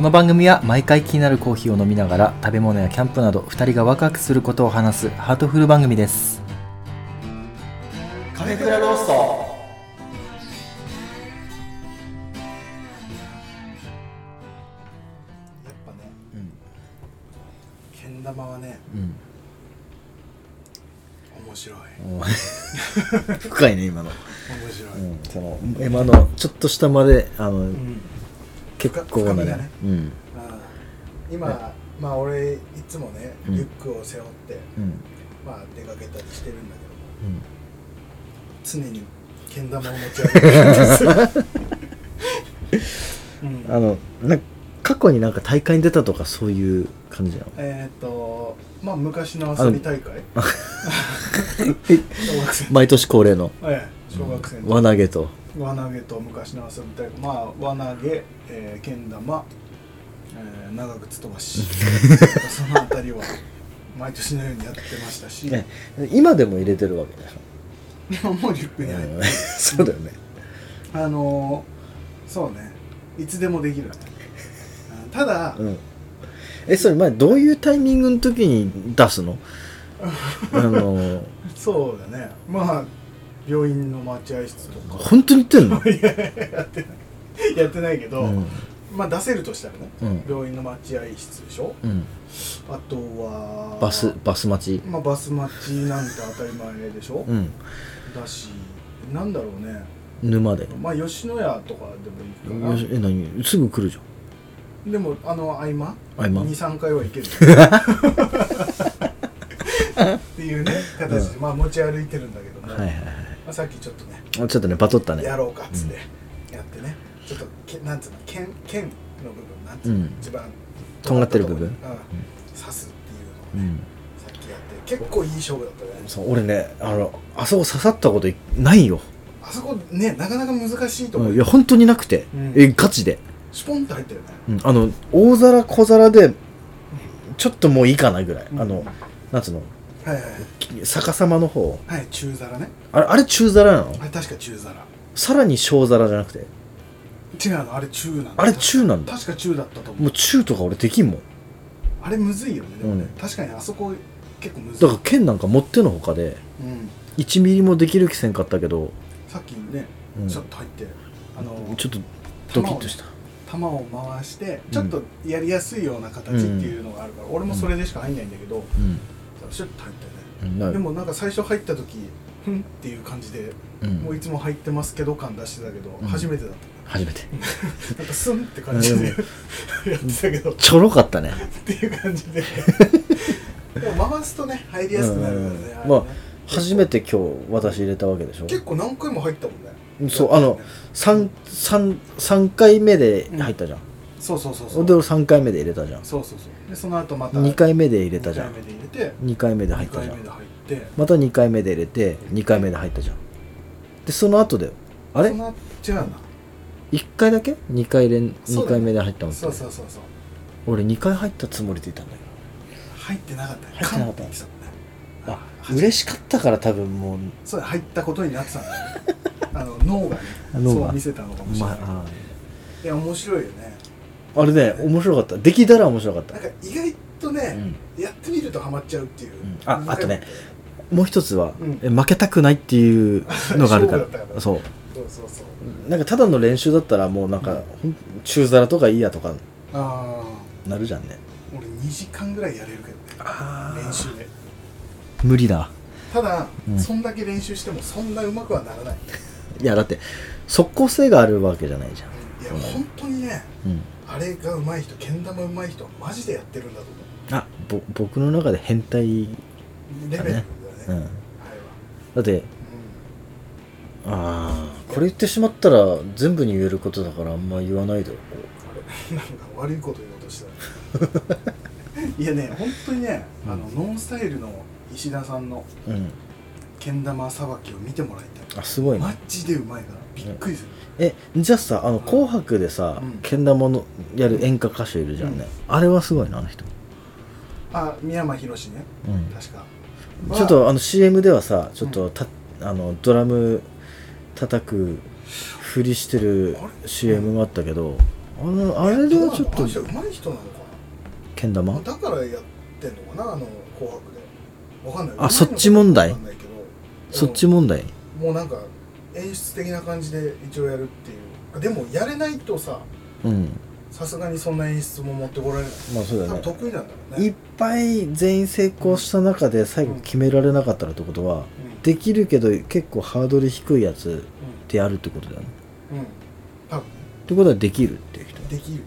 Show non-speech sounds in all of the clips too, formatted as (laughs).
この番組は毎回気になるコーヒーを飲みながら食べ物やキャンプなど2人がワクワクすることを話すハートフル番組です。カフェクラロースト。やっぱね、けん玉はねうん。面白い深いね今の、面白い、うん、その今のちょっと下まであの、うん結構なねねうん。今、まあ俺いつもねうん。リュックを背負って、うん。まあ出かけたりしてるんだうんけども常にけん玉を持ち歩いてるんですあのな過去になんか大会に出たとかそういう感じなの？えっ、とまあ昔の遊び大会。(laughs) 毎年恒例の？ええ小学生の。輪投げと輪投げと昔の遊び大会まあ輪投げ、えー、けん玉、えー、長靴飛ばし (laughs) そのあたりは毎年のようにやってましたし、ね今でも入れてるわけでし今もうリュックょに入ってそうだよね。あのー、そうね。いつでもできるただ、うん。えそれ前どういうタイミングの時に出すの？(laughs) あのそうだね。まあ病院の待合室とか。本当に言ってんの？(laughs) いややってない。やってないけど、うん。まあ出せるとしたらね、うん。病院の待合室でしょ？うん。あとはバスバス待ち？まあバス待ちなんて当たり前でしょ、うん。だしなんだろうね。沼で。まあ吉野家とかでもいいかよしえ何？すぐ来るじなでもあの合間？合間。23回はいける。(laughs) っていうね形で、まあ持ち歩いてるんだけども、ゃんはいはいはいまあ、さっきちょっとねあちょっとねバトったね。やろうかっつってやってね、ちょっとけなんつうの剣剣の部分なんつうの、うん。一番とんがってる部分？うん。刺すっていうのをね、うん。さっきやって結構いい勝負だったね。そう俺ねあのあそこ刺さったこといないよ。あそこねなかなか難しいと思う、うんいや本当になくて。うん。えガチで。スポンと入ってるね。うんあの大皿小皿でちょっともういいかなぐらい。あのなんつうのはいはいはい。逆さまの方。はい中皿ね。あれあれ中皿なの？あれ確か中皿。さらに小皿じゃなくて？違うのあれ中なんだ。あれ中なんだ。確か中だったと思う。もう中とか俺できんもん。あれむずいよねでもね、うん。確かにあそこ結構むずい。だから剣なんか持ってのほかで。うん、1ミリもできる気せんかったけど。さっきね、うん。ちょっと入ってあのちょっとドキッとした。球を回してちょっとやりやすいような形っていうのがあるから、俺もそれでしか入んないんだけど、うんシュッと入ったよね、でもなんか最初入った時ふんっていう感じで、うん。もういつも入ってますけど感出してたけど、うん。初めてだっ初めて。た (laughs) なんかスンって感じで (laughs) やってたけど。っちょろかったね。ていう感じで。(laughs) でも回すとね入りやすくなるからね,、ねまあ初めて今日私入れたわけでしょ。結構何回も入ったもんね。そうあの 3, 三三回目で入ったじゃん、そうそうそうそう。で俺3回目で入れたじゃん。そうそうそう。でその後また2回目で入れたじゃん。2回目で入れて2回目で入っ2たじゃん。回目で入って。また2回目で入れて2回目で入ったじゃん。でその後だよ。あれ？違うな。1回だけ？2回連2そうだね。回目で入ったのそうそうそうそう。俺2回入ったつもりでいたんだけ入ってなかったね。入ってなかったあ嬉しかったから多分もう。そう入ったことになってたんだよねあの脳がねそう見せたのかもしれない、まいや面白いよねああれね面白かった。できたら面白かった。なんか意外とね、やってみるとハマっちゃうっていう、ん。ああとねもう一つは、うん。え負けたくないっていう (laughs) のがあるから。そう。そうそうそう。なんかただの練習だったらもうなんか、ほん中皿とかいいやとか。なるじゃんね。俺2時間ぐらいやれるけどね。あ練習で。無理だ。ただ、うん。そんだけ練習してもそんなうまくはならない。いやだって即効性があるわけじゃないじゃん。いや、本当にね。うんあれが上手い人けん玉上手い人はマジでやってるんだと思あぼ僕の中で変態うレベルだよね。うん。あれは、だってああこれ言ってしまったら全部に言えることだからあんま言わないでおこう。ん、あれなんか悪いこと言おうとした。(laughs) いやね本当にね、あのノンスタイルの石田さんのううん。けん玉さばきを見てもらいたい。あすごいね。マジでうまいからびっくりする、えじゃあさあの「紅白」でさうん。けん玉のやる演歌歌手いるじゃんね、あれはすごいなあの人、あ三山ひろしね。うん、確か。ちょっとあ。の CM ではさちょっとた、あのドラム叩くふりしてる CM があったけどあのあれではちょっとい人なのかけん玉？なだからやってんのかな？あの「紅白」で。わかんない。あそっち問題？そっち問題？もうなんか演出的な感じで一応やるっていう。でもやれないとさうん。さすがにそんな演出も持ってこられない。まあそうだよね得意なんだろうね。いっぱい全員成功した中で最後決められなかったらってことは、うん。できるけど結構ハードル低いやつうんでやるってことだよね。うん。多分。ってことはできるっていう人。できる。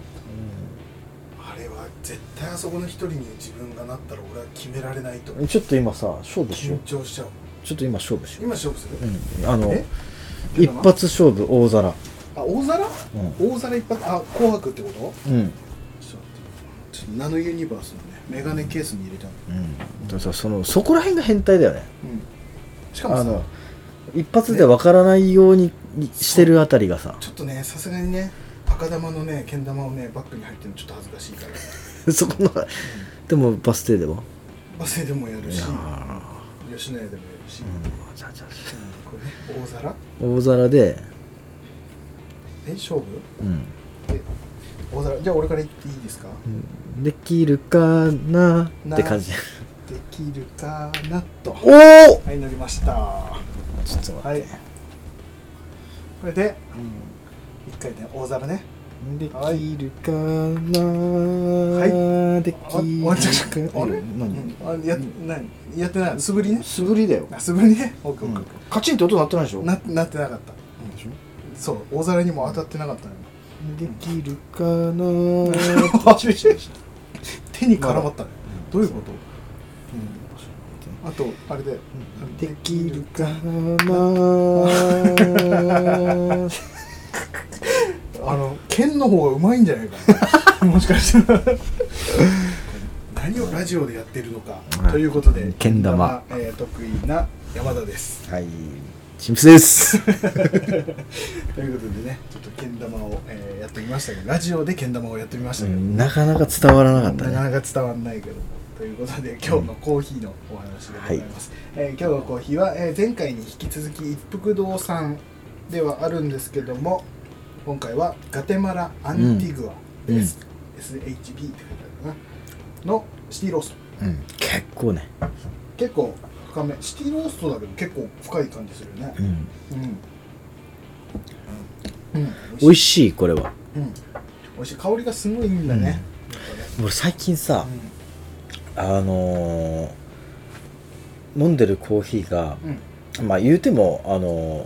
あれは絶対あそこの一人に自分がなったら俺は決められないとうんちょっと今さ勝負しよう。緊張しちゃうちょっと今勝負しよ今勝負する、う、うん、あのえ一発勝負大皿。あ大皿、う大皿一発？あ紅白ってこと？うん。ちょっとナノユニバースのねメガネケースに入れたの、うん。でもさそのそこら辺が変態だよね。しかもさあの一発でわからないようにしてるあたりがさ。ちょっとねさすがにね赤玉のねけん玉をねバッグに入ってるのちょっと恥ずかしいから。(laughs) そこのでもバス停でも？バス停でもやるし。吉野家でもやるし、うん。じゃあじゃあ。これね大皿？大皿で。え勝負？うん。え大皿。じゃあ俺から言っていいですか、できるかな？って感じ。できるかな？と。おおはい乗りました。ちょっと待って、はい。これで一回ね大皿ねではい。きるかな、はであきあちょるかあれ？何？あや何？やってない素振りね？素振りだよ、あ素振りね？オッケーオッケーオッケカチンって音鳴ってないでしょ？ーななってなかった。そう。大皿にも当たってなかったのよ。できるかな？(laughs) 手に絡まったね。どういうこと？あとあれで。できるかなあの剣の方がうまいんじゃないか。な (laughs) もしかしたら。何をラジオでやってるのか、はい。ということでけん玉えー得意な山田です。はい。チンプスです。(laughs) ということでねちょっとけん玉を、えーやってみましたけどラジオでけん玉をやってみましたけど、なかなか伝わらなかったなかねなか伝わんないけどということで今日のコーヒーのお話でございます、えー今日のコーヒーは、えー前回に引き続き一服堂さんではあるんですけども今回はガテマラ・アンティグアです、SHB って書いてあるかな。のシティロースト。うん。結構ね。結構深め。シティローストだけど結構深い感じするよね。うん。うん、うん、美味しい。これは。うん、美味しい。香りがすごいいいんだね、俺最近さあのー飲んでるコーヒーがうん、まあ言うてもあのー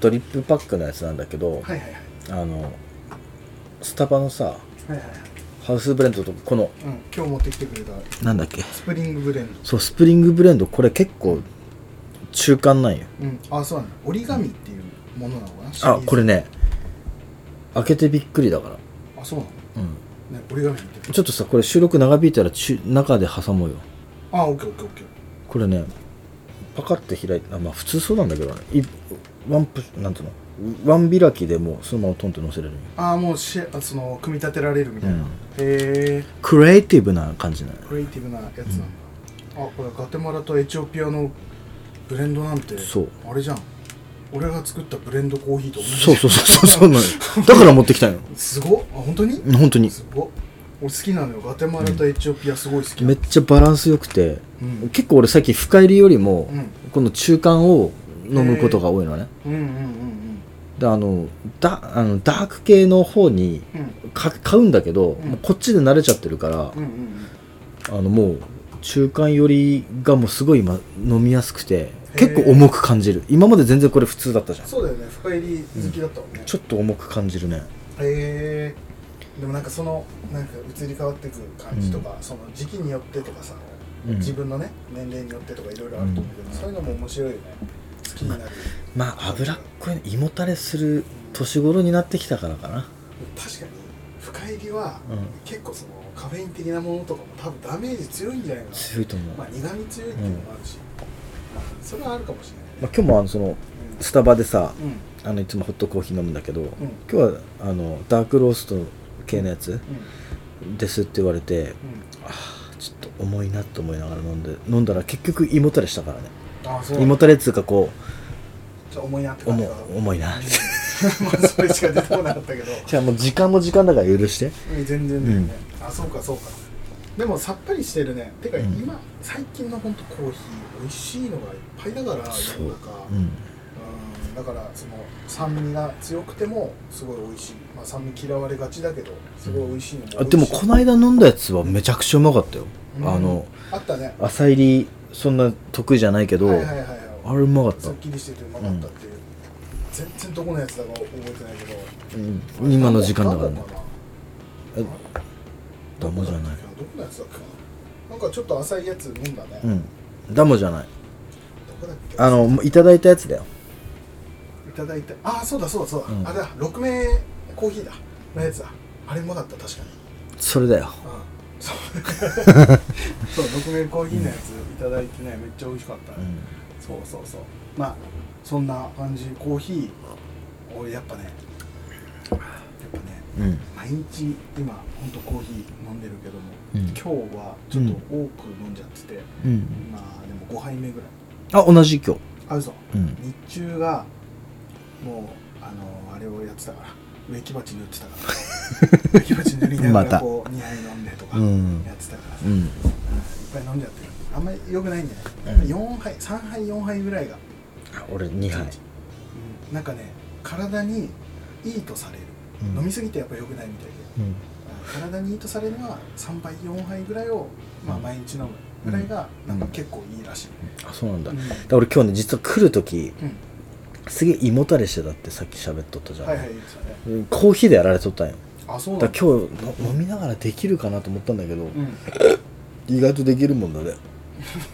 ドリップパックのやつなんだけどはいはいはいあのスタバのさはいはいはい。ハウスブレンドとこのうん、今日持ってきてくれた。なんだっけ？スプリングブレンド。そうスプリングブレンドこれ結構中間なんよ。うん、あそうなんだ。折り紙っていうものなのかな？シリーズ。あこれね開けてびっくりだから。あそうなの？うん。ね折り紙って。ちょっとさこれ収録長引いたら中中で挟もうよ。あオッケーオッケーオッケー。これねパカッて開いてあまあ普通そうなんだけどね。いワンプッなんていうの？ワン開きでもうそのままトンって乗せれるんよ。あもうしあその組み立てられるみたいな、うん。へえクリエイティブな感じなの。クリエイティブなやつなんだ、あこれガテマラとエチオピアのブレンドなんてそう。あれじゃん。俺が作ったブレンドコーヒーと同じ。そうそうそうそうなのよだから持ってきたのよ。すごっ。あ本当に？本当に。すごっ。俺好きなのよ。ガテマラとエチオピアすごい好きなの。めっちゃバランス良くてうん。結構俺さっき深入りよりもうん。この中間を飲むことが多いのね。うんうんうんであのダあのダーク系の方にうん。うんか買うんだけど、うん。こっちで慣れちゃってるから、うんうんうん。あのもう中間寄りがもうすごい今飲みやすくてー。結構重く感じる。今まで全然これ普通だったじゃん。そうだよね。深入り好きだったもんね、ちょっと重く感じるね。へえでもなんかそのなんか移り変わっていく感じとか、その時期によってとかさ、うん。自分のね年齢によってとかいろいろあると思うけど、そういうのも面白いよね好きになる、まあ脂っこい胃もたれする年頃になってきたからかな。確かに。深入りは、うん。結構そのカフェイン的なものとかも多分ダメージ強いんじゃないかな。強いと思う、まあ苦味強いっていうのもあるし、それはあるかもしれないね、まあ、今日もあのそのスタバでさうん。あのいつもホットコーヒー飲むんだけど、ん。今日はあのダークロースト系のやつうん。ですって言われてうん。あーちょっと重いなと思いながら飲んで飲んだら結局胃もたれしたからねあそう。胃もたれっつうかこじゃあ重いなって感じが重いな。(laughs) まあそれしか出てこなかったけど。じゃあもう時間も時間だから許して。うん全然だよね、あそうかそうか。でもさっぱりしてるね。てかうん。今、最近のほんとコーヒー美味しいのがいっぱいだから世の中。うん。うん。だからその酸味が強くてもすごい美味しい、まあ、酸味嫌われがちだけどすごい美味しいのも美味しい。あでもこの間飲んだやつはめちゃくちゃうまかったよ、うんあのあったね朝入りそんな得意じゃないけど、はいはいはいはい。あれうまかった。すっきりしててうまかったっていう、全然どこのやつだか覚えてないけど。うん、今の時間だからね。えダモじゃない。どこのやつだっけかな。なんかちょっと浅いやつ飲んだね、どうん。ダモじゃない。あのいただいたやつだよ。いただいてああそうだそうだそうだ、うん。あれだ6名コーヒーだ。のやつだ。あれうまかった確かに。それだよ。うん (laughs) そうそう6名コーヒーのやついただいてねめっちゃ美味しかった、うそうそうそう。まあそんな感じ。コーヒー俺やっぱねやっぱねんうん。毎日今ほんとコーヒー飲んでるけども、うん。今日はちょっと多く飲んじゃってて、うん。まあでも5杯目ぐらい。あ同じ今日。あ嘘。うん。日中がもうあのあれをやってたから。植木鉢塗ってたから。(laughs) 植木鉢塗りながらこう2杯飲んでとかうんやってたからさ、うん。うんいっぱい飲んじゃってる。あんまり良くないんだよね、うん。やっぱ4杯3杯4杯ぐらいが、あ俺2杯。うん。なんかね体にいいとされる、うん。飲みすぎてやっぱ良くないみたいで。うん。体にいいとされるのは3杯4杯ぐらいを、まあ、うん。毎日飲むぐらいがうん。なんか結構いいらしい、あそうなんだ、うん。だから俺今日ね実は来る時うん。すげえ胃もたれしてたってさっき喋っとったじゃん、はいはいねうんコーヒーでやられとったんよあそうだ。今日の飲みながらできるかなと思ったんだけど、うん。意外とできるもんだね、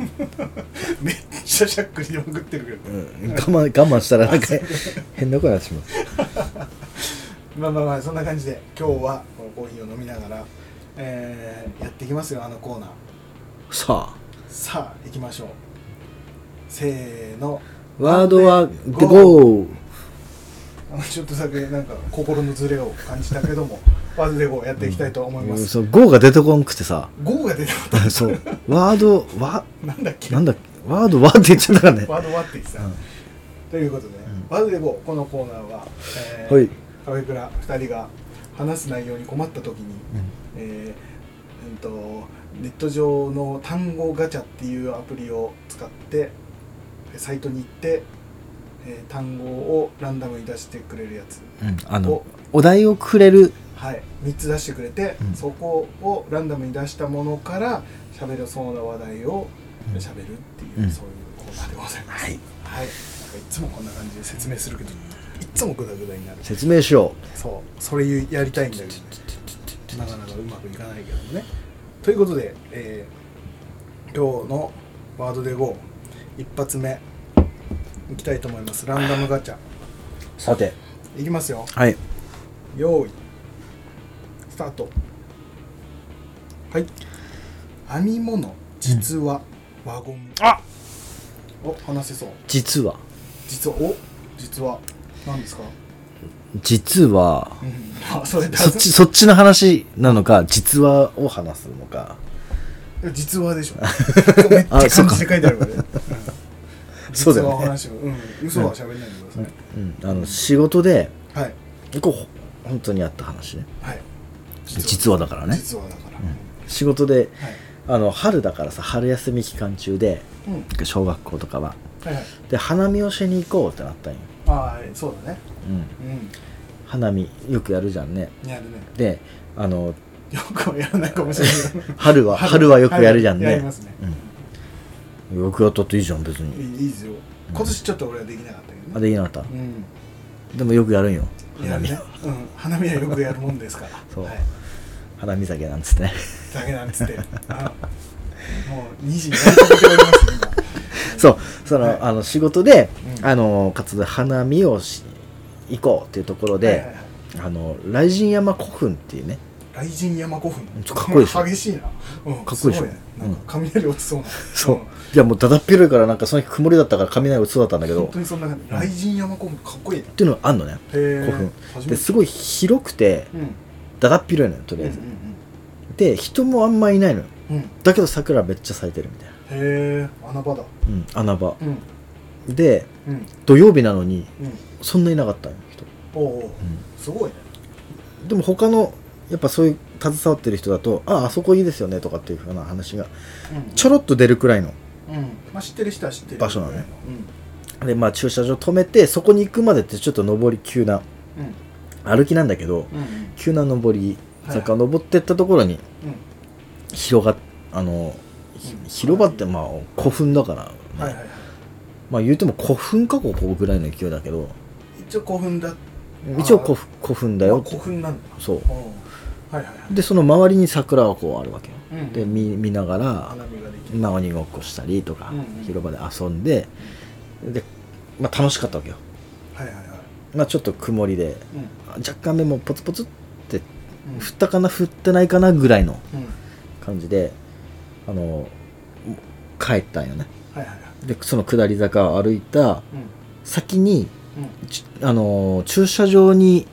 (laughs) めっちゃしゃっくりでまくってるけど。うん、我慢我慢したらなんか変な声になってしまう (laughs) まあまあまあそんな感じで今日はこのコーヒーを飲みながら、えーやっていきますよあのコーナー。ささあ行きましょう。せーの。あワードは「ゴー (laughs) ちょっとだけなんか心のズレを感じたけどもワードでゴーやっていきたいと思い」ます、そう「GO」が出てこんくてさ。ゴーが出てこなそう。ワードわいなんだっけ？なんだっけ？ワードはって言っちゃったからね。ワードはって言ってた、うん。ということで、ん。ワードでゴーこのコーナーは、えーはい。カフェクラ2人が話す内容に困った時に、えーうんとネット上の単語ガチャっていうアプリを使ってサイトに行って、えー単語をランダムに出してくれるやつ。うんあのおお題をくれる。はい、3つ出してくれて、うん。そこをランダムに出したものから喋れそうな話題をうん。喋るっていう、うん。そういうコーナーでございます。はい。はい、なんかいつもこんな感じで説明するけどいつもグダグダになる。説明しよそう。それやりたいんだけどなかなかうまくいかないけどもね。ということで、えー今日のワードで GO 一発目いきたいと思います。ランダムガチャ。うさて。いきますよ。はい。用意。スタート。はい。編み物。実は。輪ゴム、あ！お話せそう。実は。実は。お実は。何ですか、実は。うん、あそっちそっちの話なのか実話を話すのか。実話でしょ。(laughs) めっちゃ漢字で書いてあるからね、(laughs) うんそうだよね。実話を。ううん。嘘は喋んないでください、うん。あの仕事ではい。こう本当にあった話ね。はい。実話だからね。実話だから、仕事ではい。あの春だからさ春休み期間中でうん。小学校とかは。はいはい。で花見をしに行こうってなったんよ、ああそうだね。うん、う花見よくやるじゃんね。んやるね。であのよくはやらないかもしれない。(laughs) 春は春はよくやるじゃんね。やりますね、うん、よくやったっていいじゃん別に。いいいいですよ。今年ちょっと俺はできなかったけどね。あできなかった？うん。でもよくやるんよ。花見ね、うん、花見はよくやるもんですから。(laughs) そう。はい、花見酒なんつって。ねだけなんつって。(laughs) あもう2時にやりかけております今。そう。その,、はい。あの仕事で、うん。あの活動で花見をし行こうっていうところで、はいはいはい。あの雷神山古墳っていうね雷神山古墳。かっこいいでしょ。激しいな、うん、かっこいいでしょ。ね。なんか雷落ちそうな、(laughs) そう、ん。いやもうだだっ広いからなんかその日曇りだったから雷打ちそうだったんだけど。本当にそんな感じ。雷神山古墳かっこいいねっていうのがあんのね。古墳。ですごい広くてうん。だだっ広いのよとりあえず、で人もあんまいないのよ。うん。うんうんへだけど桜めっちゃ咲いてるみたいな、え穴場だ。うん、穴場。うん。でうん。土曜日なのにうん。そんないなかったの人。おおすごいね。でも他のやっぱそういう携わってる人だとああそこいいですよねとかっていうふうな話がちょろっと出るくらいの知ってる人は知ってる。場所なのね。でまあ駐車場止めてそこに行くまでってちょっと上り急なうん。歩きなんだけど急な上り坂を登ってったところにうん。広があの広場ってまあ古墳だから、まあ言うても古墳かここぐらいの勢いだけど。一応古墳だ。一応古墳古墳だよあ古墳なんだ。そうはいはいはい。でその周りに桜がこうあるわけよ、うんで見見ながらまあ鬼ごっこしたりとか、うんうん。広場で遊んでで、まあ、楽しかったわけよ、はいはいはい。まあ、ちょっと曇りでうん。若干目もポツポツってうん。降ったかな降ってないかなぐらいのうん。感じであの帰ったんよね。はいはいはい。でその下り坂を歩いたうん。先にあの駐車場に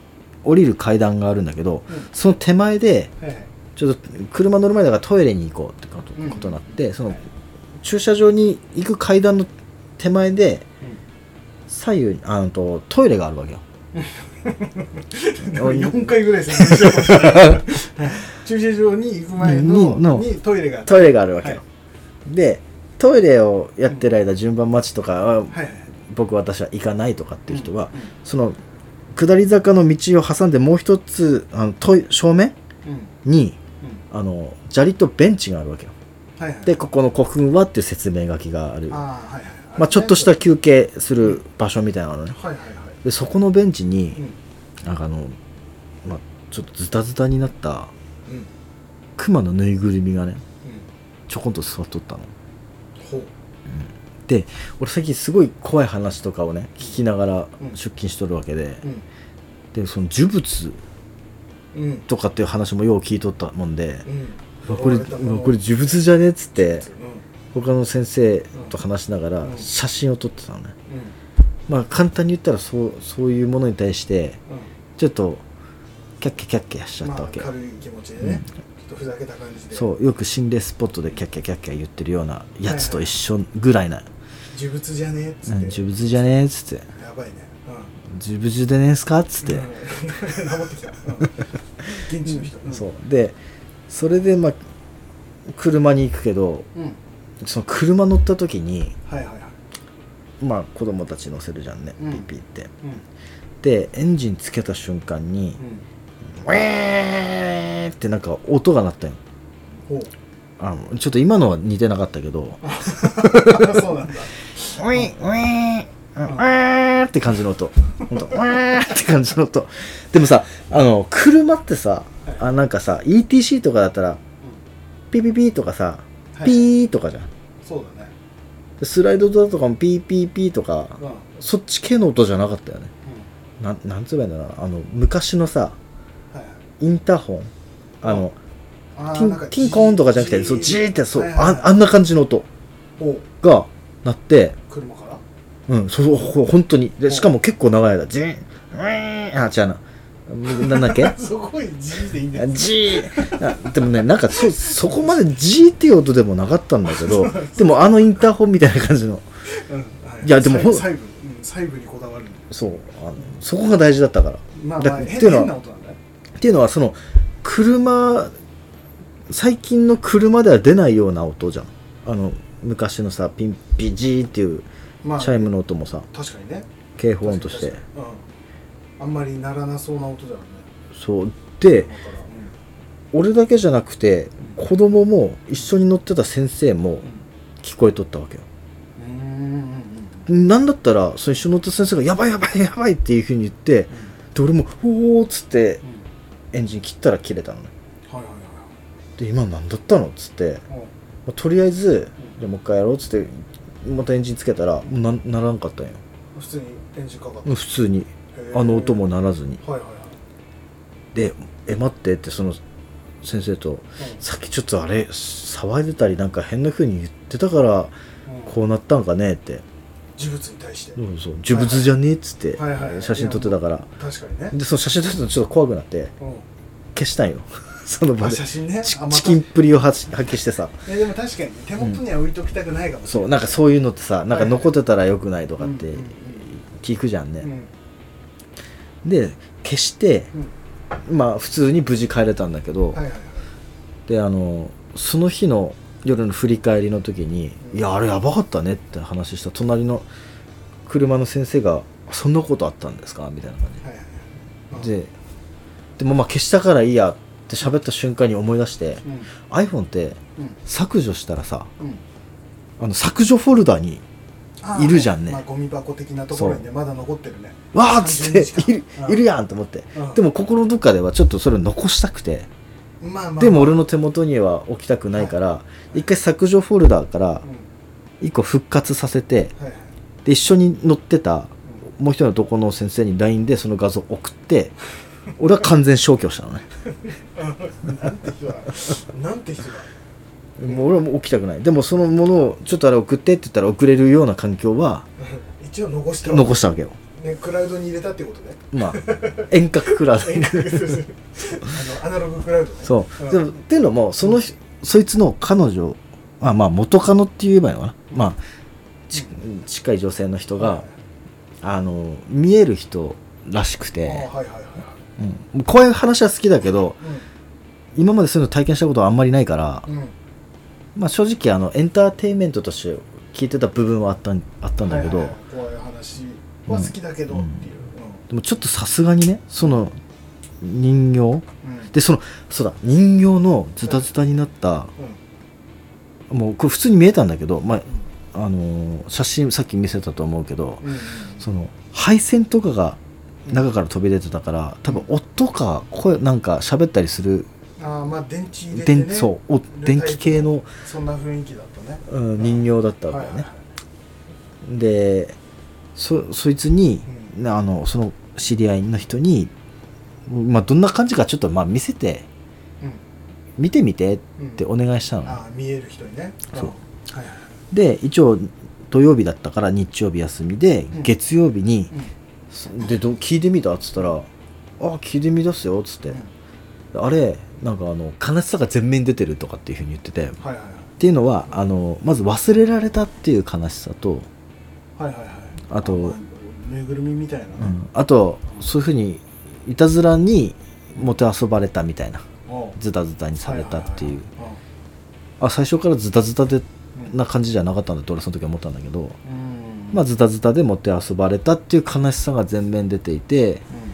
降りる階段があるんだけどうん。その手前でちょっと車乗る前だからトイレに行こうってこと,、になってそのはい駐車場に行く階段の手前で左右にあのとトイレがあるわけよ。でも4回ぐらい説明してました駐車場に行く前のにトイレがトイレがあるわけよ、はでトイレをやってる間順番待ちとかは、僕私は行かないとかっていう人は、うん。その下り坂の道を挟んでもう一つあのトイ正面？うん。にうん。あの砂利とベンチがあるわけよ。はいはい。でここの古墳はっていう説明書きがある。ああはいはい。まあ、ちょっとした休憩する場所みたいなのね。はいはいはい。でそこのベンチにうん。なんかあの、まあ、ちょっとズタズタになったうん。熊のぬいぐるみがねうん。ちょこんと座っとったの。ほうで俺最近すごい怖い話とかをね聞きながらうん。出勤しとるわけで、うん。でその呪物うん。とかっていう話もよう聞いとったもんで、これこれ呪物じゃね？っつってうん。他の先生と話しながらうん。写真を撮ってたのね、うん。まあ簡単に言ったらそうそういうものに対してちょっとキャッキャキャッキャしちゃったわけ。よ、軽い気持ちでねふざけた感じで。そうよく心霊スポットでキャッキャキャッキャ言ってるようなやつと一緒ぐらいな、呪物じゃねえっつうんって。呪物じゃねえっつって。やばいね。呪物でねえんすかっつって、うん。(laughs) 守ってきた。うん。(laughs) 現地の人。うん。そう。でそれでまあ車に行くけどうん。その車乗った時にはいはいはい。まあ子供たち乗せるじゃんね、うん。ピッピって。うん。でエンジンつけた瞬間にうん。ウェーってなんか音が鳴ったよ。ほう。あのちょっと今のは似てなかったけど。そうなんだ (laughs) ウィーウィーウィーって感じの音。ほんとウィーって感じの音。でもさあの車ってさあなんかさ ETC とかだったらピーピーピーとかさはい。ピーとかじゃん。そうだね。でスライドドアとかもピーピーピーとかそっち系の音じゃなかったよね。なんなんつえばいいんだろうな。あの昔のさインターホン。あのティンティンコーンとかじゃなくてそうジーってそうあはいはいはい。あんな感じの音。お。が鳴って車から？うんそうほ本当に。でしかも結構長い間ジーンウィーンあ違うな。なんだっけ？すごい G でいいんだよ。ジーあでもねなんかそそこまでジーっていう音でもなかったんだけどでもあのインターホンみたいな感じの。うんはい。やでもほん細部うん細部にこだわるそうあのそこが大事だったから。まあまあっていうのは変な音なんだねっていうのはその車最近の車では出ないような音じゃん。あの昔のさピンピジーっていうまあチャイムの音もさ確かにね。警報音として。うん。あんまり鳴らなそうな音だよね。そう。でだから俺だけじゃなくて子供も一緒に乗ってた先生も聞こえとったわけよ。うんうんうんうん。なんだったらその一緒に乗ってた先生が「やばいやばいやばい」っていうふうに言ってで俺も「おお」っつってうん。エンジン切ったら切れたのね。はいはいはいで今何だったのっつって、はいまあとりあえずじゃあもう一回やろうっつってまたエンジンつけたらもうなならんかったんようん普通にエンジンかかってもう普通に。あの音も鳴らずに。はいはいはい。で「え待って」ってその先生と「さっきちょっとあれ騒いでたりなんか変な風に言ってたからうん。うんこうなったんかね」って。呪物に対して「そうそう。呪物じゃねえ」っつってはいはい写真撮ってたから。確かにね。でその写真撮ってたのちょっと怖くなってうん。消したんよその場あで写真ね。チあまた。チキンっぷりを発発揮してさ。いやでも確かに手元には置いときたくないかもしれそうなんかそういうのってさなんか残ってたらよくないとかってうんうんうん。聞くじゃんね、うん。で消して、まあ普通に無事帰れたんだけど、はいはいはい。であのその日の夜の振り返りの時に「いやあれやばかったね」って話した隣の車の先生が「そんなことあったんですか?」みたいな感はいはいじででもまあ消したからいいやって喋った瞬間に思い出してうん。iPhone ってうん。削除したらさうん。あの削除フォルダにいるじゃんね。まあ、ゴミ箱的なところにねまだ残ってるね「わーっつって30日間いるうん。いるやん!」と思って。うん。でも心のどっかではちょっとそれを残したくて。まあまあ。でも俺の手元には置きたくないから一回削除フォルダからうん。一個復活させてはいはい。で一緒に乗ってたもう一人の男の先生に LINE でその画像送って俺は完全消去したのねなんて人だ。なんて人だ。もう俺はもう起きたくない。でもそのものをちょっとあれ送ってって言ったら送れるような環境は (laughs) 一応残した残したわけよ。ねクラウドに入れたってことね。まあ遠隔クラウド遠隔するあのアナログクラウドね。そう、ん。でもっていうのもその人そいつの彼女あまあ元カノって言えばいいのかな、まあち近い女性の人が、はい。あの見える人らしくて、はいはいはいはい。うん、こういう話は好きだけど今までそういうの体験したことはあんまりないから、うん。うんまあ、正直あのエンターテインメントとして聞いてた部分はあったんあったんだけど、はいはいはい。怖い話は好きだけどっていう。でもちょっとさすがにねその人形？うん。うんでそのそうだ人形のズタズタになった、もうこれ普通に見えたんだけど、まああのー写真さっき見せたと思うけどうん。うんその配線とかが中から飛び出てたから多分音か声なんか喋ったりするああまあ電池入れてね。電そうお電気系の、そんな雰囲気だったね。うん人形だったわけよね、はいはいでそそいつに、うなあのその知り合いの人に、まあ、どんな感じかちょっとまあ見せてうん。見てみてっうん。てお願いしたの。ね、ああ見える人にね。そう。んはいはいで一応土曜日だったから日曜日休みで、うん。月曜日にうん「でど聞いてみた?」っつったら「あ聞いてみたっすよ」っつって、あれなんかあの悲しさが全面に出てるとかっていうふうに言ってて。っはいはいはい。ていうのはあのまず忘れられたっていう悲しさと、はいはいはい。あとまぬいぐるみみたいなね。うん。あとそういうふうにいたずらにもてあそばれたみたいな。ズタズタにされたっていう、ははあ最初からズタズタではいはいな感じじゃなかったんだって俺その時は思ったんだけど、うん。まあ、ズタズタでもてあそばれたっていう悲しさが全面出ていて。うん。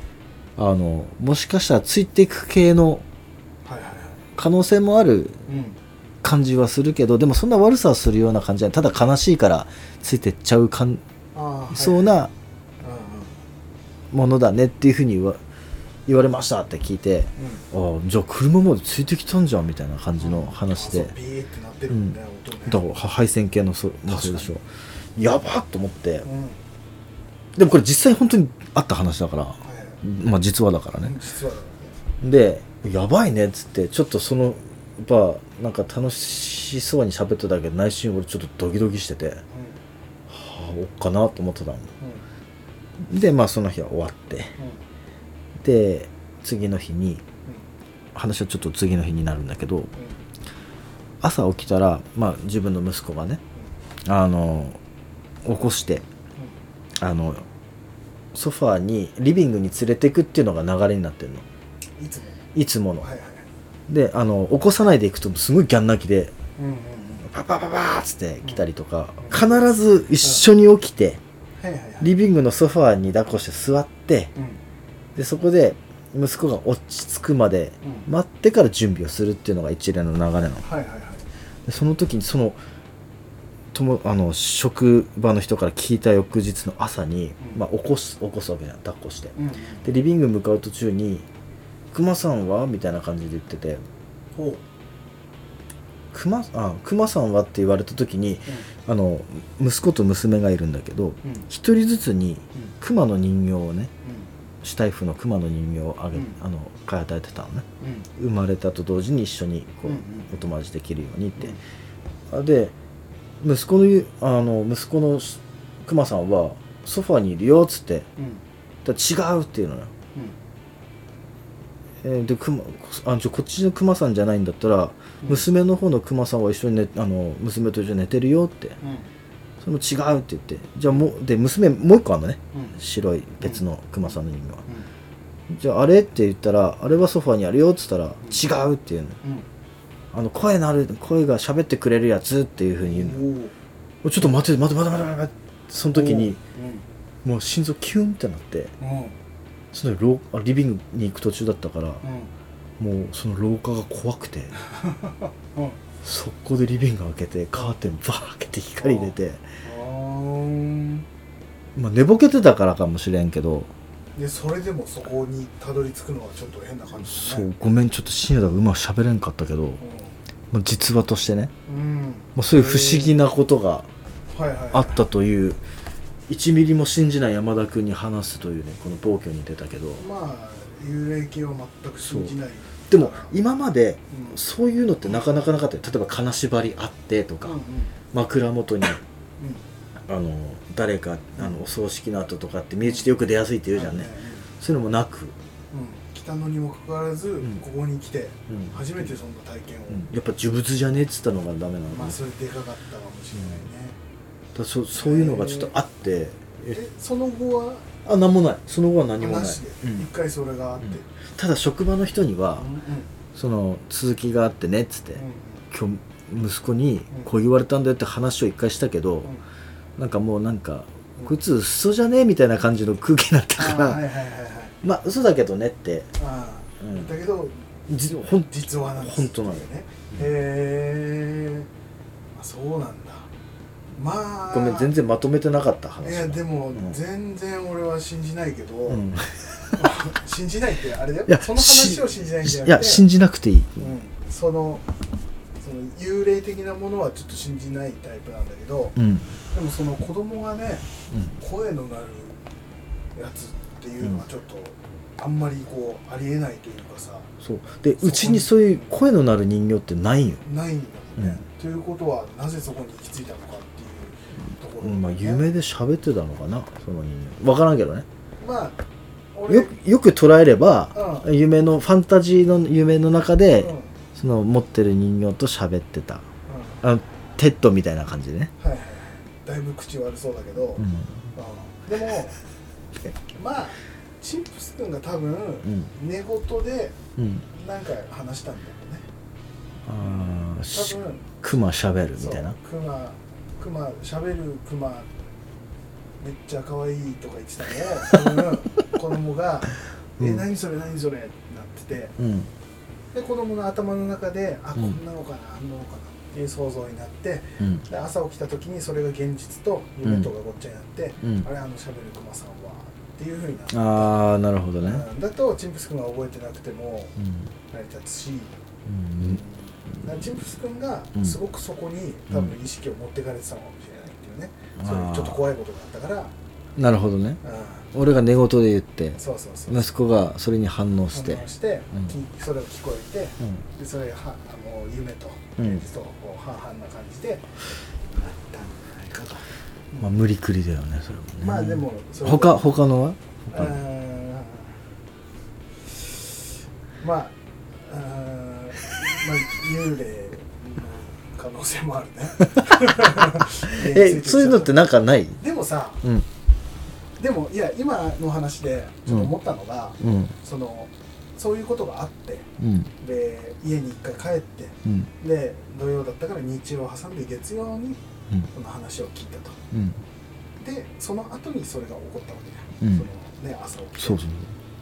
あのもしかしたらついていく系のはいはいはい可能性もあるうん。感じはするけどでもそんな悪さをするような感じじゃない。ただ悲しいからついてっちゃうかんそうなうんうん。ものだねっていうふうに言わ言われましたって聞いてああじゃあ車までついてきたんじゃんみたいな感じの話で。うんだからは配線系のそもそうでしょやばっと思って。うん。でもこれ実際本当にあった話だから。はい。まあ実話だからね。実はでやばいねっつってちょっとそのやっぱなんか楽しそうに喋ってたけど内心俺ちょっとドキドキしててはあおっかなと思ってたのでまあその日は終わってで次の日に話はちょっと次の日になるんだけど朝起きたら、まあ、自分の息子がねあの起こしてあのソファーにリビングに連れてくっていうのが流れになってるの。いつも？いつもの。はいはい。であの起こさないでいくとすごいギャン泣きでうんうんうん。パパパパーっつって来たりとか必ず一緒に起きてはいはいはい。リビングのソファーに抱っこして座ってうん。でそこで息子が落ち着くまでうん。待ってから準備をするっていうのが一連の流れなの。はいはいはい。でその時にそのともあの職場の人から聞いた翌日の朝に、うん。まあ、起こす起こすわけじゃん抱っこして。うん。でリビング向かう途中に「熊さんは?」みたいな感じで言ってて。ほう「熊あ熊さんは?」って言われた時にあの息子と娘がいるんだけどうん。うん一人ずつにうん。熊の人形をねうシュタイフの熊の人形をあげ、うん。あの買い与えてたのね。んうん。生まれたと同時に一緒にこう、うんうん。お友達できるようにって、で息子のあの息子のし熊さんはソファにいるよっつって。うん。違うっていうのよ、えーで熊あじゃあこっちの熊さんじゃないんだったら、うん。娘の方の熊さんは一緒に、ね、あの娘と一緒に寝てるよって。うん。それも違うって言って。じゃあもうで娘もう一個あるのね。うん。白い別の熊さんの人形は、じゃああれって言ったらあれはソファにあるよっつったら、違うっていうの。うん。あの声のある声が喋ってくれるやつっていうふうに言うの。ちょっと待って待って待って待って待って。その時にうもう心臓キュンってなってそのリビングに行く途中だったからうん。もうその廊下が怖くて (laughs) うん。速攻でリビング開けてカーテンバー開けて光入れて、まあ、寝ぼけてたからかもしれんけどでそれでもそこにたどり着くのはちょっと変な感じだね。そうごめんちょっと深夜だからうまく喋れんかったけど、まあ、実話としてね、うん、うんまあ、そういう不思議なことがはいはいはい。あったという1ミリも信じない山田君に話すというねこの暴挙に出たけど。まあ幽霊系は全く信じない。でも今までうん。そういうのってなかなかなかったよ。例えば金縛りあってとか、うんうん。枕元にうん。あの誰かあのお葬式の後とかって身内でよく出やすいって言うじゃんね、そういうのもなく、うん。来たのにもかかわらず、ん。ここに来てうん。初めてそんな体験を、やっぱ呪物じゃねえっつったのがダメなのまあそれでかかったかもしれないね、だそそういうのがちょっとあってええその後は？あ何もない。その後は何もない。うん。一回それがあって、ただ職場の人にはうんうん。その続きがあってねっつって、うん今日息子にこう言われたんだよって話を一回したけど、うん。なんかもうなんかこいつ嘘じゃねえみたいな感じの空気になったから、あーはいはいはいはい。まあ嘘だけどねって、うん。だけど実話なんです本当なのねへえあそうなんだまあごめん全然まとめてなかった話いやでもうん。全然俺は信じないけど、うん、(laughs) 信じないってあれだよ。いやその話を信じないんじゃいやなくて信じなくていい、うん、そのその幽霊的なものはちょっと信じないタイプなんだけどうん。でもその子供がねうん。声の鳴るやつっていうのはちょっとあんまりこうありえないというかさ。そう。でうちにそういう声の鳴る人形ってないんよ、ないんだもん。ね、ということはなぜそこに行き着いたのかっていうところ、うん、まあ夢で喋ってたのかなその人形分からんけどね。まあ俺よよく捉えれば、うん。夢のファンタジーの夢の中で、うん。うんその持ってる人形と喋ってた。あのテッドみたいな感じでね、はいはい。はいだいぶ口悪そうだけど、うん。うんでも (laughs) まあチンプス君が多分、寝言でうん、何か話したんだよね。ああクマ喋るみたいな。クマクマ喋るクマめっちゃ可愛いとか言ってたのを多分子供が「うん。え何それ何それ」ってなってて。うん。で子供の頭の中で「あこうん。んなのかな、あんなのかな」っていう想像になってうん。で朝起きた時にそれが現実と夢とがごっちゃになって「うん。あれあの喋るクマさんは」っていうふうになって。ああなるほどね。うん。だとチンプス君が覚えてなくてもうん。成り立つし、うんチンプス君がうん。すごくそこに多分意識を持ってかれてたのかもしれないっていうね、うん。ちょっと怖いことがあったから、なるほどね。うん、俺が寝言で言って息子がそれに反応して。反応して、うん。きそれを聞こえてうん。でそれがはあの夢とうん。現実と半々な感じでなったんじゃないかと、まあ無理くりだよねそれもね。まあでもそれ他他のは？他の。うん。まあうんまあ幽霊の可能性もあるね。(laughs) え (laughs) そういうのってなんかない？でもさうん。でもいや今の話でちょっと思ったのが、うん。そのそういうことがあってうん。で家に一回帰ってうん。で土曜だったから日曜を挟んで月曜にうん。この話を聞いたと。うん。でその後にそれが起こったわけだよ、うん。そのね朝起きて。そうそう。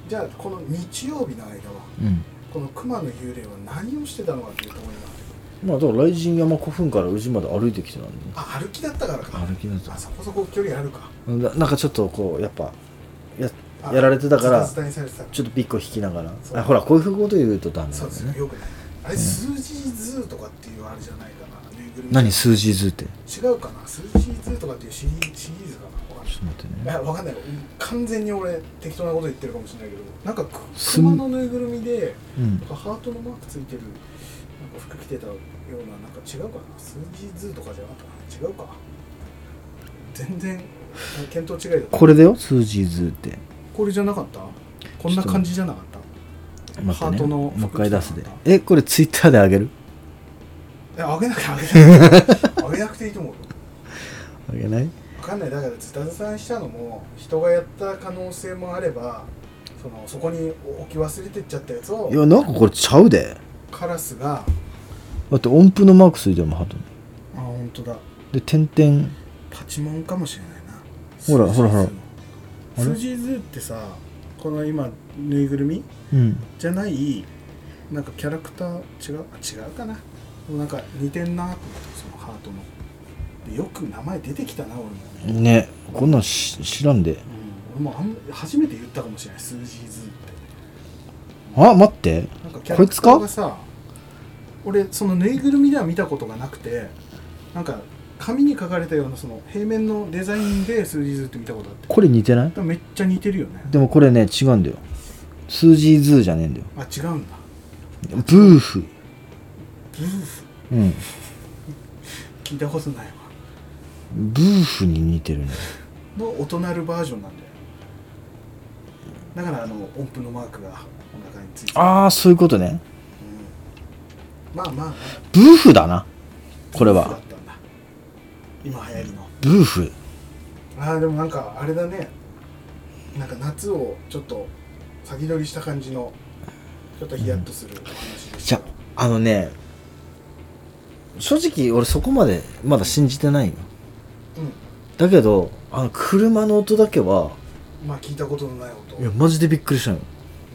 じゃあこの日曜日の間はうんこの熊の幽霊は何をしてたのかっていうところになってまあだから雷神山古墳から宇治まで歩いてきてたんで。あ歩きだったからか。歩きだった。あそこそこ距離あるか。ななんかちょっとこうやっぱやあやられてたからちょっとピッコ引きながら。そう。あほらこういうこと言うとダメなそうですよ。んだよねよくない。あれ数字図とかっていうあれじゃないかな。何数字図って？違うかな。数字図とかっていうシリシリーズかなちょっと待っていね。やわかんない。完全に俺適当なこと言ってるかもしれないけどなんかくすん。熊のぬいぐるみでうん。なんかハートのマークついてるなんか服着てたようななんか違うかな。数字図とかじゃなかったかな。違うか。全然見当違いだこれだよ数字図って。これじゃなかった？こんな感じじゃなかった？ハートのもう一回出すで。えこれツイッターであげる？えあげなきゃあげなくてあげなくていいと思うよ。あげない？わかんない。だからズタズタにしたのも人がやった可能性もあればそのそこに置き忘れてっちゃったやつをいやなんかこれちゃうで。カラスがだって音符のマークついてるもんハトにあ本当だ。で点々。パチモンかもしれないな。ほらほらほら。あれ？スージーズってさこの今ぬいぐるみ？うん。じゃないなんかキャラクター違う？あ違うかな？なんか似てんなと思ってそのハートの。でよく名前出てきたな俺もね、ねこんなんし知らんで。うん、俺もあん初めて言ったかもしれないスージーズって。あ待って。なんかキャラクターがさ俺そのぬいぐるみでは見たことがなくてなんか紙に書かれたようなその平面のデザインでスージーズって見たことあって。これ似てない？めっちゃ似てるよね。でもこれね違うんだよ。スージーズーじゃねえんだよ。あ違うんだ。ブーフ。ブーフ。うん。(laughs) 聞いたことないわブーフに似てるね。の音鳴るバージョンなんだよ。だからあの音符のマークがお腹についてる。ああそういうことね。うん。まあまあ。ブーフだな。これブーフだはったんだ。今流行りの。ブーフ。ああでもなんかあれだね。なんか夏をちょっと先取りした感じのちょっとヒヤッとするお話でしたじゃあのね正直俺そこまでまだ信じてないようんだけどあの車の音だけはまあ聞いたことのない音。いやマジでびっくりしたよ。う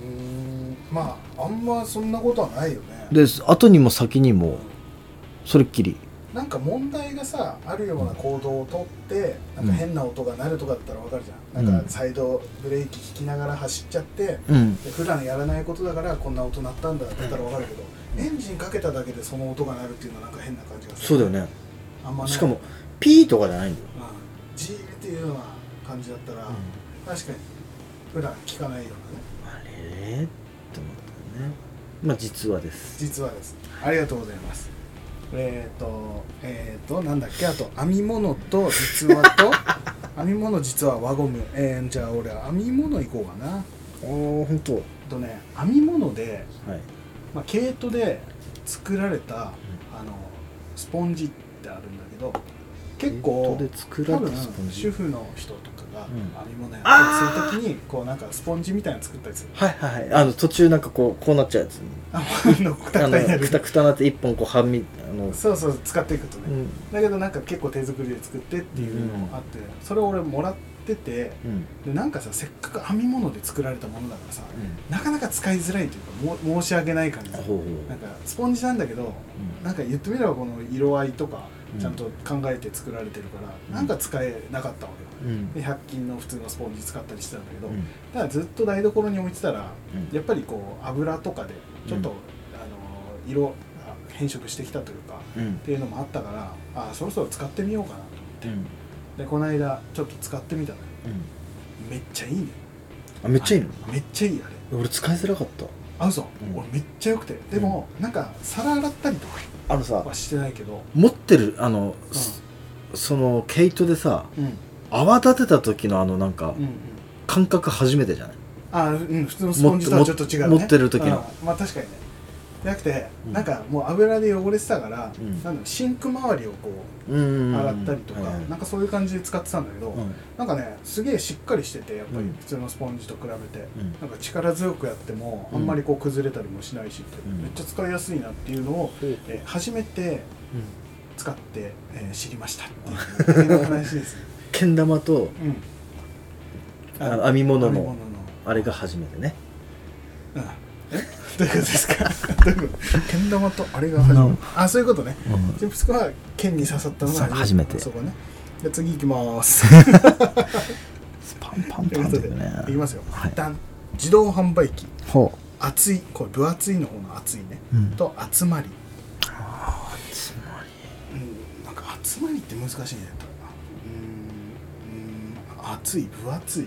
ーん。まああんまそんなことはないよね。で後にも先にもそれっきり。なんか問題がさあるような行動をとってなんか変な音が鳴るとかだったらわかるじゃん、なん。うんかサイドブレーキ引きながら走っちゃってうん。で普段やらないことだからこんな音鳴ったんだだったらわかるけど、エンジンかけただけでその音が鳴るっていうのはなんか変な感じがする。そうだよね。あんまないしかもピーとかじゃないんだよ、うん、ジーっていうような感じだったら、確かに普段聞かないようなね。あれ？って思ったよね。まあ実はです。実はです。ありがとうございます。えっ、とえっ、となんだっけ？あと編み物と実話と (laughs) 編み物実は輪ゴム。えー、じゃあ俺編み物行こうかな。ああ本当はえっとね編み物で、い。まあ、毛糸で作られた、あのスポンジってあるんだけど結構毛糸で作ら多分主婦の人とかがうん。編み物やったりする時にこうなんかスポンジみたいなの作ったりする。はいはいはい。あの途中なんかこうこうなっちゃうやつ。あのくたあくたになる。のくたくたなって一本こうはみあのそうそう使っていくとね、うん。だけどなんか結構手作りで作ってっていうのもあって、それを俺もらっててうん。でなんかさせっかく編み物で作られたものだからさなかなか使いづらいというかも申し訳ない感じ。ほうほう。なんかスポンジなんだけどなんか言ってみればこの色合いとかうんちゃんと考えて作られてるから、うん。なんか使えなかったわけよ。うん。で100均の普通のスポンジ使ったりしてたんだけど、うん。ただずっと台所に置いてたらうん。やっぱりこう油とかでちょっと、うんあの色が変色してきたというかうん。っていうのもあったからあそろそろ使ってみようかなとうん思って。でこの間ちょっと使ってみたのよ。うん。めっちゃいいね。あめっちゃいいの？あめっちゃいいあれ。俺使いづらかった。あ嘘、うん。俺めっちゃ良くて。でも、なんか皿洗ったりとかあのさはしてないけど。持ってるあの、その毛糸でさ泡立てた時のあのなんか感覚初めてじゃない？あうん普通のスポンジとはちょっと違うね。持ってる時の。あまあ確かにねじゃなくて、うん。なんかもう油で汚れてたから、うん。なんシンク周りをこう洗ったりとか、なんかそういう感じで使ってたんだけど、うん。なんかねすげえしっかりしててやっぱりうん。普通のスポンジと比べて、うん。なんか力強くやってもあんまりこう崩れたりもしないしうん。めっちゃ使いやすいなっていうのを、う。んえー初めて使って、えー知りましたっていう話ですね。(laughs) けん玉とうん。あの編み物の。あれが初めてね。うん。え (laughs) どういうことですか？どういうことけん玉とあれが初めうんてあそういうことね。うん。チップスコは剣に刺さったのが初めて。そこね。じゃあ次行きます。(laughs) パンパンパンってね。いきますよ、はい。一旦自動販売機。ほ厚い。これ分厚いの方の厚いね、うん。と集まり。うつまうん。なんか集まりって難しいね。うーん。うーん。厚い分厚い。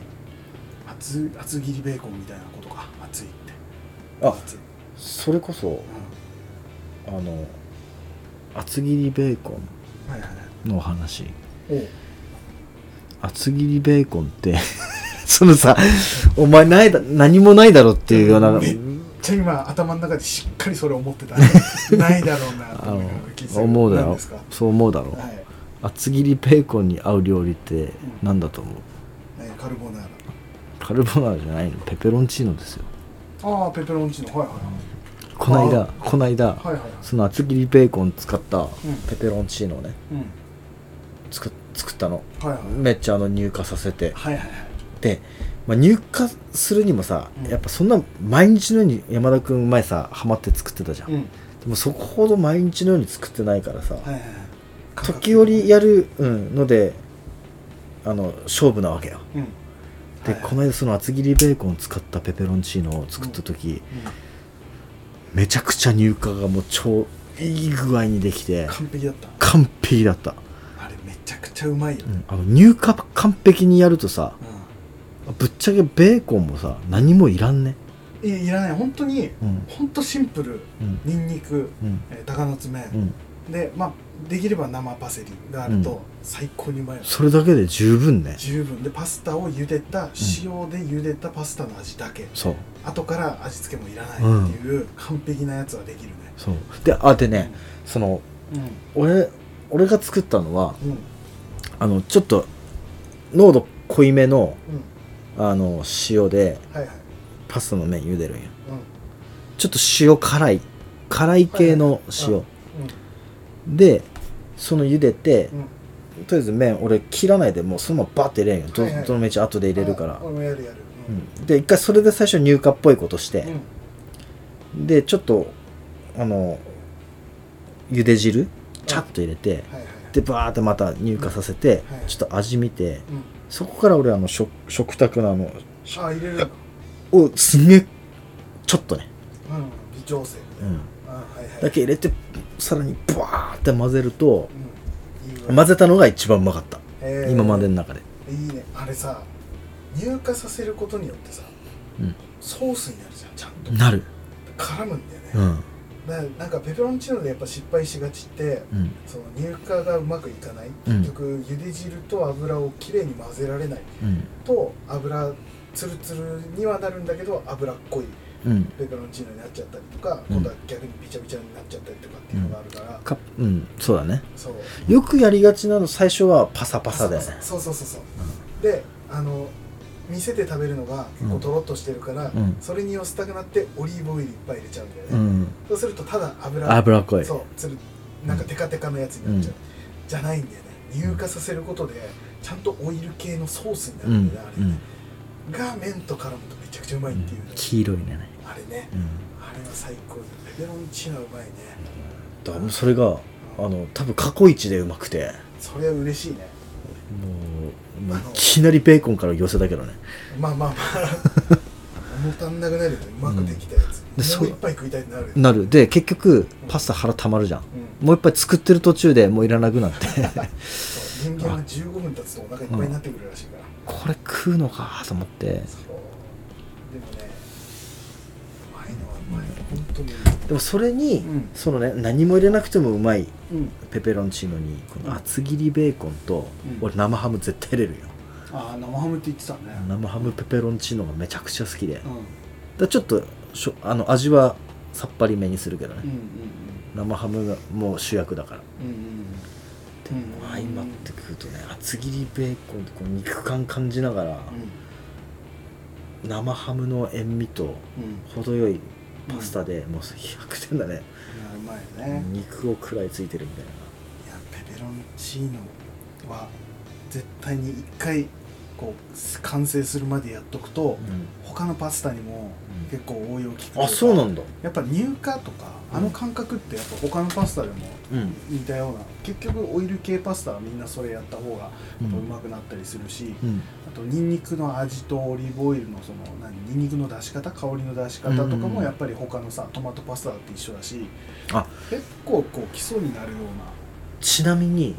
厚厚切りベーコンみたいなことか。厚い。ってあそれこそうあの厚切りベーコンのお。話厚切りベーコンって (laughs) そのさお前ないだ何もないだろっていうような、めっちゃ今頭の中でしっかりそれ思ってた。(laughs) ないだろうなとあ思うだろ。何ですか？そう思うだろ。はい、厚切りベーコンに合う料理って何だと思う？えーカルボナーラ。カルボナーラじゃないの。ペペロンチーノですよああペペロンチーノ。はいはいこないこないだはいはいはい。その厚切りベーコン使ったん。ペペロンチーノをねうん。作作ったの。はいはい。めっちゃあの乳化させて。はいはいはい。で、まあ、乳化するにもさ、うん。やっぱそんな毎日のように山田君前さハマって作ってたじゃん、うん。でもそこほど毎日のように作ってないからさ、はいはいはい。時折やる、うん、のであの勝負なわけよ。うんで、はいはい。この間その厚切りベーコンを使ったペペロンチーノを作った時、めちゃくちゃ乳化がもう超いい具合にできて完璧だった。完璧だった、あれめちゃくちゃうまいよ。うん、あの乳化完璧にやるとさうぶっちゃけベーコンもさ何もいらんね。んいやいらない。本当にうん。本当シンプル。うん。ニンニクうん。えー鷹の爪うん。でまあできれば生パセリがあると最高にうまいよそれだけで十分ね。十分。でパスタを茹でた塩で茹でたパスタの味だけ。そう。後から味付けもいらないっていう完璧なやつはできるね。そう。であでねそのうん。俺俺が作ったのはうん。あのちょっと濃度濃いめのうん。あの塩ではいはい。パスタの麺茹でるんようん。ちょっと塩辛い辛い系の塩、うんでその茹でて、うん。とりあえず麺俺切らないでもうそのままバッて入れんよ。ど,、はいはい。どの道後で入れるから。あ、俺もやるやる。うん。で一回それで最初乳化っぽいことしてうん、でちょっとあの茹で汁チャッと入れて、はいはい。でバーってまた乳化させて、はい。ちょっと味見てうん。そこから俺あの食食卓のあのあ入れるの？をすんげえちょっとね、うん。微調整。うん、だけ入れてさらにバーって混ぜるとうん。混ぜたのが一番うまかった。へー。今までの中で。いいね。あれさ乳化させることによってさうん。ソースになるじゃんちゃんと。なる。絡むんだよね、うん。なんかペペロンチーノでやっぱ失敗しがちってうん。その乳化がうまくいかない、うん。結局茹で汁と油をきれいに混ぜられないうん。と油ツルツルにはなるんだけど脂っこいうん。ペペロンチーノになっちゃったりとか、うん。今度は逆にビチャビチャになっちゃったりとかっていうのがあるから、かうん。そうだね。そう。よくやりがちなの最初はパサパサだよねそうそうそうそう。であの店で食べるのが結構とろっとしてるから、うん。それに寄せたくなってオリーブオイルいっぱい入れちゃうんだよね、うん。そうするとただ油脂っこい。そうつるなんかテカテカのやつになっちゃう、じゃないんだよね。乳化させることでちゃんとオイル系のソースになうんるんだよね、あれ。ね、が麺と絡むとめちゃくちゃうまいっていう、ね黄色いね。あれね。うん。あれは最高。ペペロンチーノうまいね。だからもうそれがあの多分過去一でうまくて。それは嬉しいね。もうもういきなりベーコンから寄せたけどね。まあまあまあ。重たんなくなるよね。うまくできたやでつ、もうそう。一杯食いたいってなるよね。なる。で結局パスタ腹たまるじゃん。うん。もう一杯作ってる途中でもういらなくなって。(laughs) 人間は15分経つとお腹いっぱいになってくるらしいから、これ食うのかと思って。でもでもそれに、うんそのね何も入れなくてもうまいうん。ペペロンチーノにこの厚切りベーコンと、うん。俺生ハム絶対入れるよ。ああ生ハムって言ってたね。生ハムペペロンチーノがめちゃくちゃ好きで、だちょっとしょあの味はさっぱりめにするけどね、生ハムがもう主役だから。うんうんうん相まってくるとね厚切りベーコンとこう肉感感じながら、生ハムの塩味と程よいパスタで、もう100点だね、うまいね。肉を食らいついてるみたいいやペペロンチーノは絶対に一回こう完成するまでやっとくと、他のパスタにもうん。結構応用効くな、あそうなんだ。やっぱ乳化とかあの感覚ってやっぱ他のパスタでもうん。似たような結局オイル系パスタはみんなそれやった方がうん。うまくなったりするし、うん。あとニンニクの味とオリーブオイルのその何ニンニクの出し方香りの出し方とかうん。もやっぱり他のさトマトパスタだって一緒だしあ。結構こう基礎になるよちなみに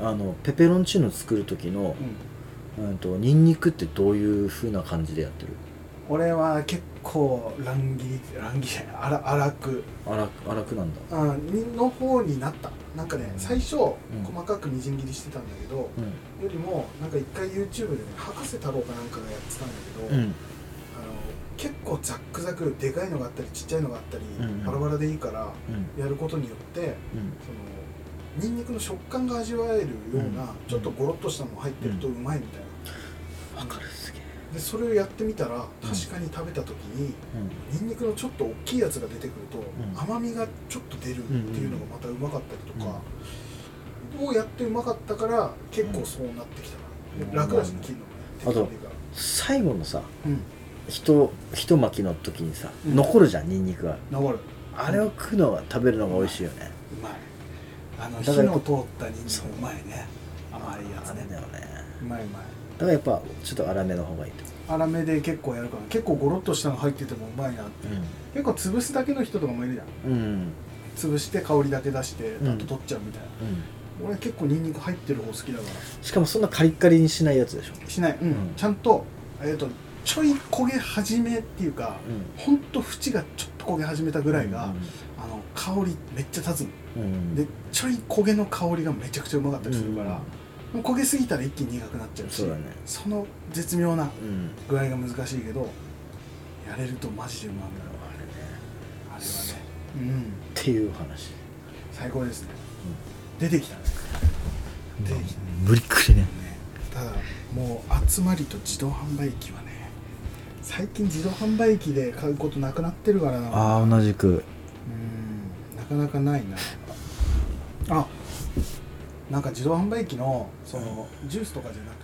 う、なうん。あのペペロンチーノ作る時の、うんうん、とニンニクってどういう風な感じでやってる？俺は結構乱切り乱切りじゃない荒荒く。粗く粗くなんだ。あにの方になった。なんかね最初、ん。細かくみじん切りしてたんだけど、うん。よりもなんか一回 YouTube でね博士太郎かなんかがやってたんだけど、うん。あの結構ザックザクでかいのがあったりちっちゃいのがあったり、うん。うんバラバラでいいからうん。やることによってうん。そのニンニクの食感が味わえるような、うん。ちょっとゴロッとしたの入ってるとうまいみたいな、わかるすげえ。でそれをやってみたらうん。確かに食べた時にうん。ニンニクのちょっと大きいやつが出てくると、ん。甘みがちょっと出るっていうのがまたうまかったりとか、をやってうまかったから結構そうなってきたな、うん。楽だしね切るの。あとが。ね最後のさうん。ひと一巻きの時にさ、うん。残るじゃんニンニクが。残る。あれを食うのが食べるのが美味しいよね、うまい。あの火の通ったニンニクう。まいね。甘いやつね。あれだよね。うまいうまい。だからやっぱちょっと粗めの方がいいと。粗めで結構やるから結構ゴロッとしたの入っててもうまいな結構潰すだけの人とかもいるじゃん。うん。うん潰して香りだけ出してうん。あと取っちゃうみたいな、うん。俺結構ニンニク入ってる方好きだかしかもそんなカリッカリにしないやつでしょ。らしない、うん。うん。ちゃんと,、えー、とちょい焦げ始めっていうかほんと縁がちょっと焦げ始めたぐらいが、あの香りめっちゃ立つの。うんうん。でちょい焦げの香りがめちゃくちゃうまかったりするから、もう焦げすぎたら一気に苦くなっちゃうしそうだね。その絶妙なうん。具合が難しいけどやれるとマジでうまみがあれね。あれはね。う。んっていう話。最高ですね、出てきたね。出てきたね。無理くりね。ただもう集まりと自動販売機はね最近自動販売機で買うことなくなってるからな。ああ同じく。うん。なかなかないな。あなんか自動販売機のそのジュースとかじゃなくて